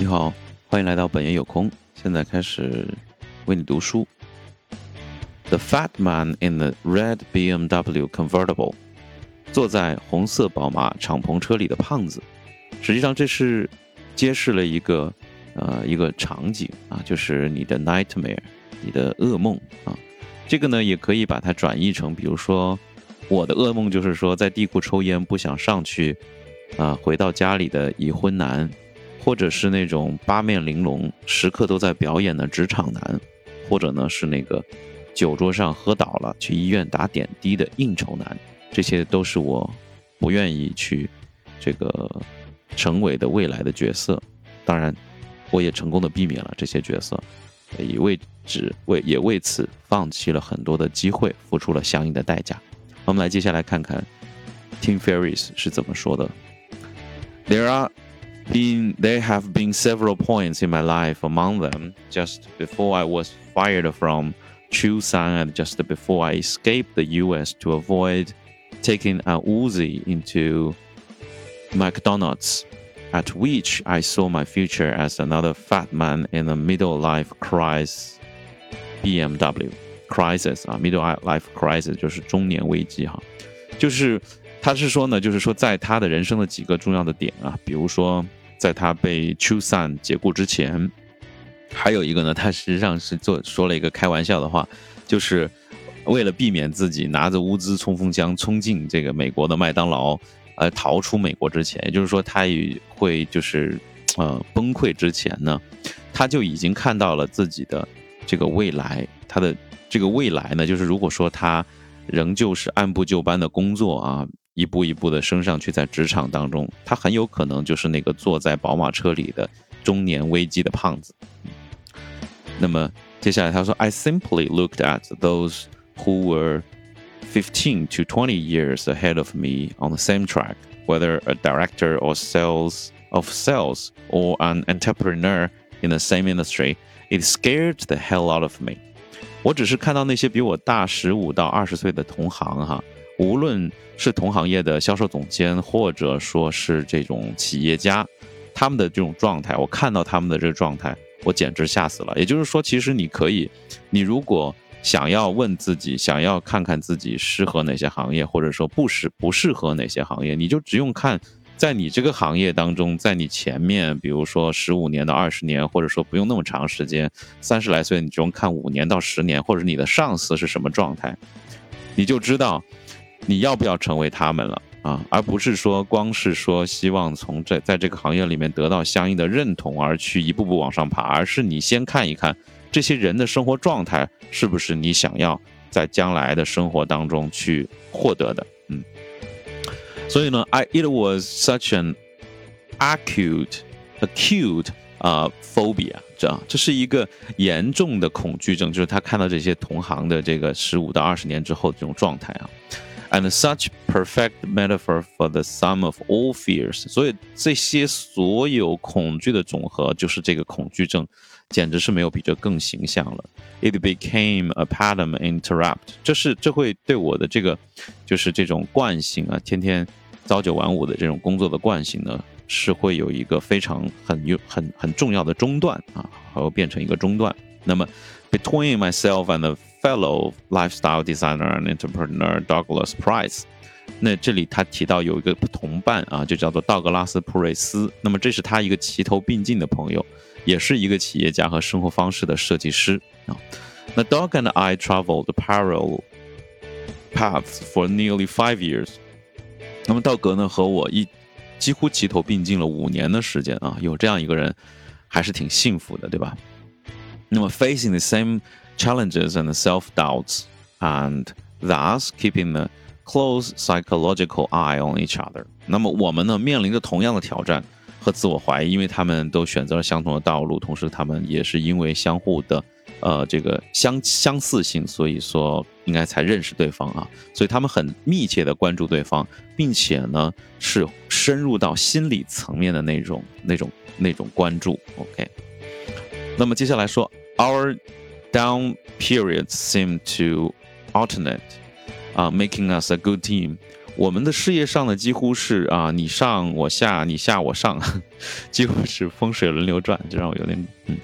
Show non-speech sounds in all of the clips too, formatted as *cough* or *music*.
你好，欢迎来到本爷有空。现在开始为你读书。The fat man in the red BMW convertible，坐在红色宝马敞篷车里的胖子。实际上，这是揭示了一个呃一个场景啊，就是你的 nightmare，你的噩梦啊。这个呢，也可以把它转译成，比如说我的噩梦就是说在地库抽烟不想上去啊，回到家里的已婚男。或者是那种八面玲珑、时刻都在表演的职场男，或者呢是那个酒桌上喝倒了去医院打点滴的应酬男，这些都是我不愿意去这个成为的未来的角色。当然，我也成功的避免了这些角色，也为此为也为此放弃了很多的机会，付出了相应的代价。我们来接下来看看 Tim Ferriss 是怎么说的。There are been there have been several points in my life among them just before I was fired from Chusan and just before I escaped the US to avoid taking a Uzi into McDonald's at which I saw my future as another fat man in a middle life crisis BMW crisis 啊，middle life crisis 就是中年危机哈，就是他是说呢，就是说在他的人生的几个重要的点啊，比如说 在他被 Chusan 解雇之前，还有一个呢，他实际上是做说了一个开玩笑的话，就是为了避免自己拿着乌兹冲锋枪冲进这个美国的麦当劳，呃，逃出美国之前，也就是说，他也会就是呃崩溃之前呢，他就已经看到了自己的这个未来，他的这个未来呢，就是如果说他仍旧是按部就班的工作啊。一步一步的升上去，在职场当中，他很有可能就是那个坐在宝马车里的中年危机的胖子。那么接下来他说：“I simply looked at those who were fifteen to twenty years ahead of me on the same track, whether a director or sales of sales or an entrepreneur in the same industry. It scared the hell out of me.” 我只是看到那些比我大十五到二十岁的同行哈。 无论是同行业的销售总监，或者说是这种企业家，他们的这种状态，我看到他们的这个状态，我简直吓死了。也就是说，其实你可以，你如果想要问自己，想要看看自己适合哪些行业，或者说不适不适合哪些行业，你就只用看，在你这个行业当中，在你前面，比如说十五年到二十年，或者说不用那么长时间，三十来岁，你只用看五年到十年，或者你的上司是什么状态，你就知道。你要不要成为他们了啊？而不是说光是说希望从这在这个行业里面得到相应的认同而去一步步往上爬，而是你先看一看这些人的生活状态是不是你想要在将来的生活当中去获得的。嗯，所以呢，I it was such an acute acute 啊 phobia，这这是一个严重的恐惧症，就是他看到这些同行的这个十五到二十年之后的这种状态啊。And such perfect metaphor for the sum of all fears，所以这些所有恐惧的总和就是这个恐惧症，简直是没有比这更形象了。It became a pattern interrupt，这是这会对我的这个就是这种惯性啊，天天朝九晚五的这种工作的惯性呢，是会有一个非常很有很很重要的中断啊，然后变成一个中断。那么，between myself and the fellow lifestyle designer and entrepreneur Douglas Price。那这里他提到有一个同伴啊，就叫做道格拉斯·普瑞斯。那么这是他一个齐头并进的朋友，也是一个企业家和生活方式的设计师啊。那 Dog and I traveled parallel paths for nearly five years。那么道格呢和我一几乎齐头并进了五年的时间啊，有这样一个人还是挺幸福的，对吧？那么 facing the same challenges and self doubts, and thus keeping a close psychological eye on each other。那么我们呢，面临着同样的挑战和自我怀疑，因为他们都选择了相同的道路，同时他们也是因为相互的呃这个相相似性，所以说应该才认识对方啊。所以他们很密切的关注对方，并且呢是深入到心理层面的那种那种那种关注。OK，那么接下来说 our Down periods seem to alternate, uh, making us a good team. 我们的事业上呢，几乎是啊，你上我下，你下我上，几乎是风水轮流转，这让我有点嗯，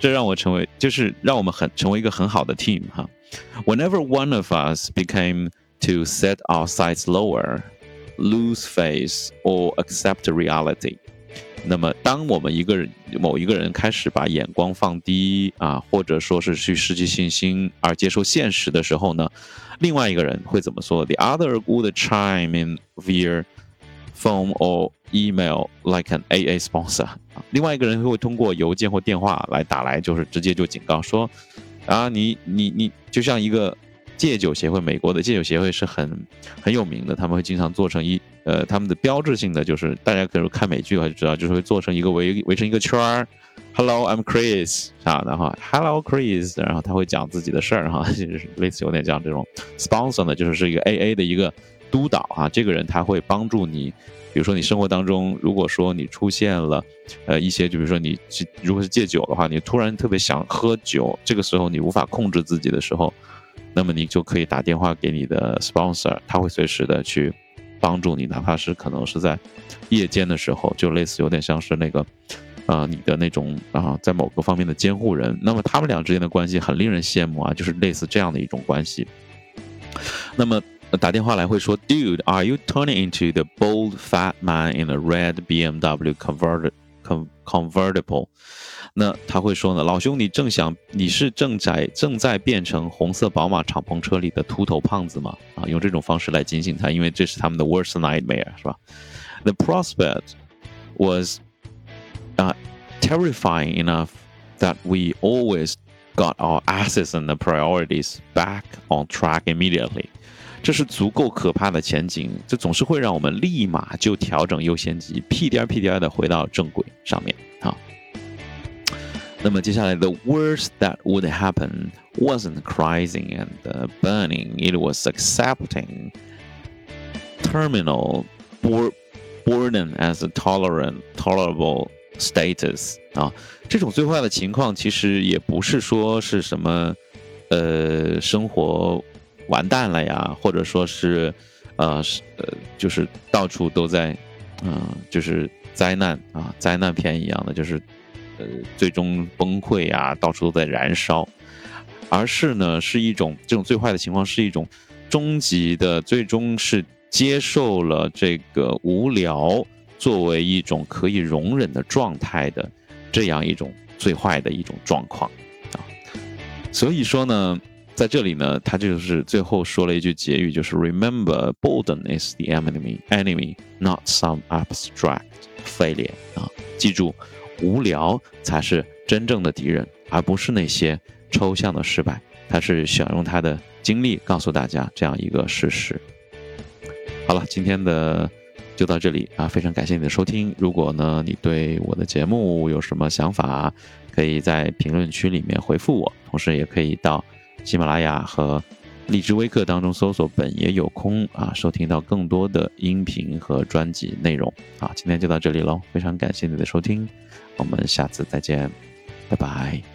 这让我成为就是让我们很成为一个很好的 team *laughs* 哈。Whenever one of us became to set our sights lower, lose face or accept reality， 那么当我们一个人某一个人开始把眼光放低啊，或者说是去失去信心而接受现实的时候呢？另外一个人会怎么说？The other would chime in via phone or email like an AA sponsor 啊。另外一个人会通过邮件或电话来打来，就是直接就警告说：啊，你你你，就像一个戒酒协会，美国的戒酒协会是很很有名的，他们会经常做成一呃，他们的标志性的就是大家可能看美剧的话就知道，就是会做成一个围围成一个圈儿。Hello, I'm Chris 啊，然后 Hello Chris，然后他会讲自己的事儿哈，就是类似有点像这种 sponsor 呢，就是是一个 AA 的一个督导啊。这个人他会帮助你，比如说你生活当中，如果说你出现了呃一些，就比如说你如果是戒酒的话，你突然特别想喝酒，这个时候你无法控制自己的时候，那么你就可以打电话给你的 sponsor，他会随时的去帮助你，哪怕是可能是在夜间的时候，就类似有点像是那个。啊，你的那种啊，在某个方面的监护人，那么他们俩之间的关系很令人羡慕啊，就是类似这样的一种关系。那么打电话来会说，Dude，are you turning into the bold fat man in a red BMW convert convertible？那他会说呢，老兄，你正想你是正在正在变成红色宝马敞篷车里的秃头胖子吗？啊，用这种方式来警醒他，因为这是他们的 worst nightmare，是吧？The prospect was uh, terrifying enough that we always got our asses and the priorities back on track immediately。这是足够可怕的前景，这总是会让我们立马就调整优先级，屁颠屁颠的回到正轨上面啊。那么接下来，the worst that would happen wasn't crying and uh, burning; it was accepting terminal boredom as a tolerant, tolerable status 啊，这种最坏的情况其实也不是说是什么，呃，生活完蛋了呀，或者说是，呃，是呃，就是到处都在，嗯，就是灾难啊，灾难片一样的，就是 呃，最终崩溃啊，到处都在燃烧，而是呢，是一种这种最坏的情况，是一种终极的，最终是接受了这个无聊。作为一种可以容忍的状态的这样一种最坏的一种状况啊，所以说呢，在这里呢，他就是最后说了一句结语，就是 Remember, boredom is the enemy, enemy, not some abstract failure 啊，记住，无聊才是真正的敌人，而不是那些抽象的失败。他是想用他的经历告诉大家这样一个事实。好了，今天的。就到这里啊！非常感谢你的收听。如果呢，你对我的节目有什么想法，可以在评论区里面回复我。同时，也可以到喜马拉雅和荔枝微课当中搜索“本也有空”啊，收听到更多的音频和专辑内容。啊，今天就到这里喽！非常感谢你的收听，我们下次再见，拜拜。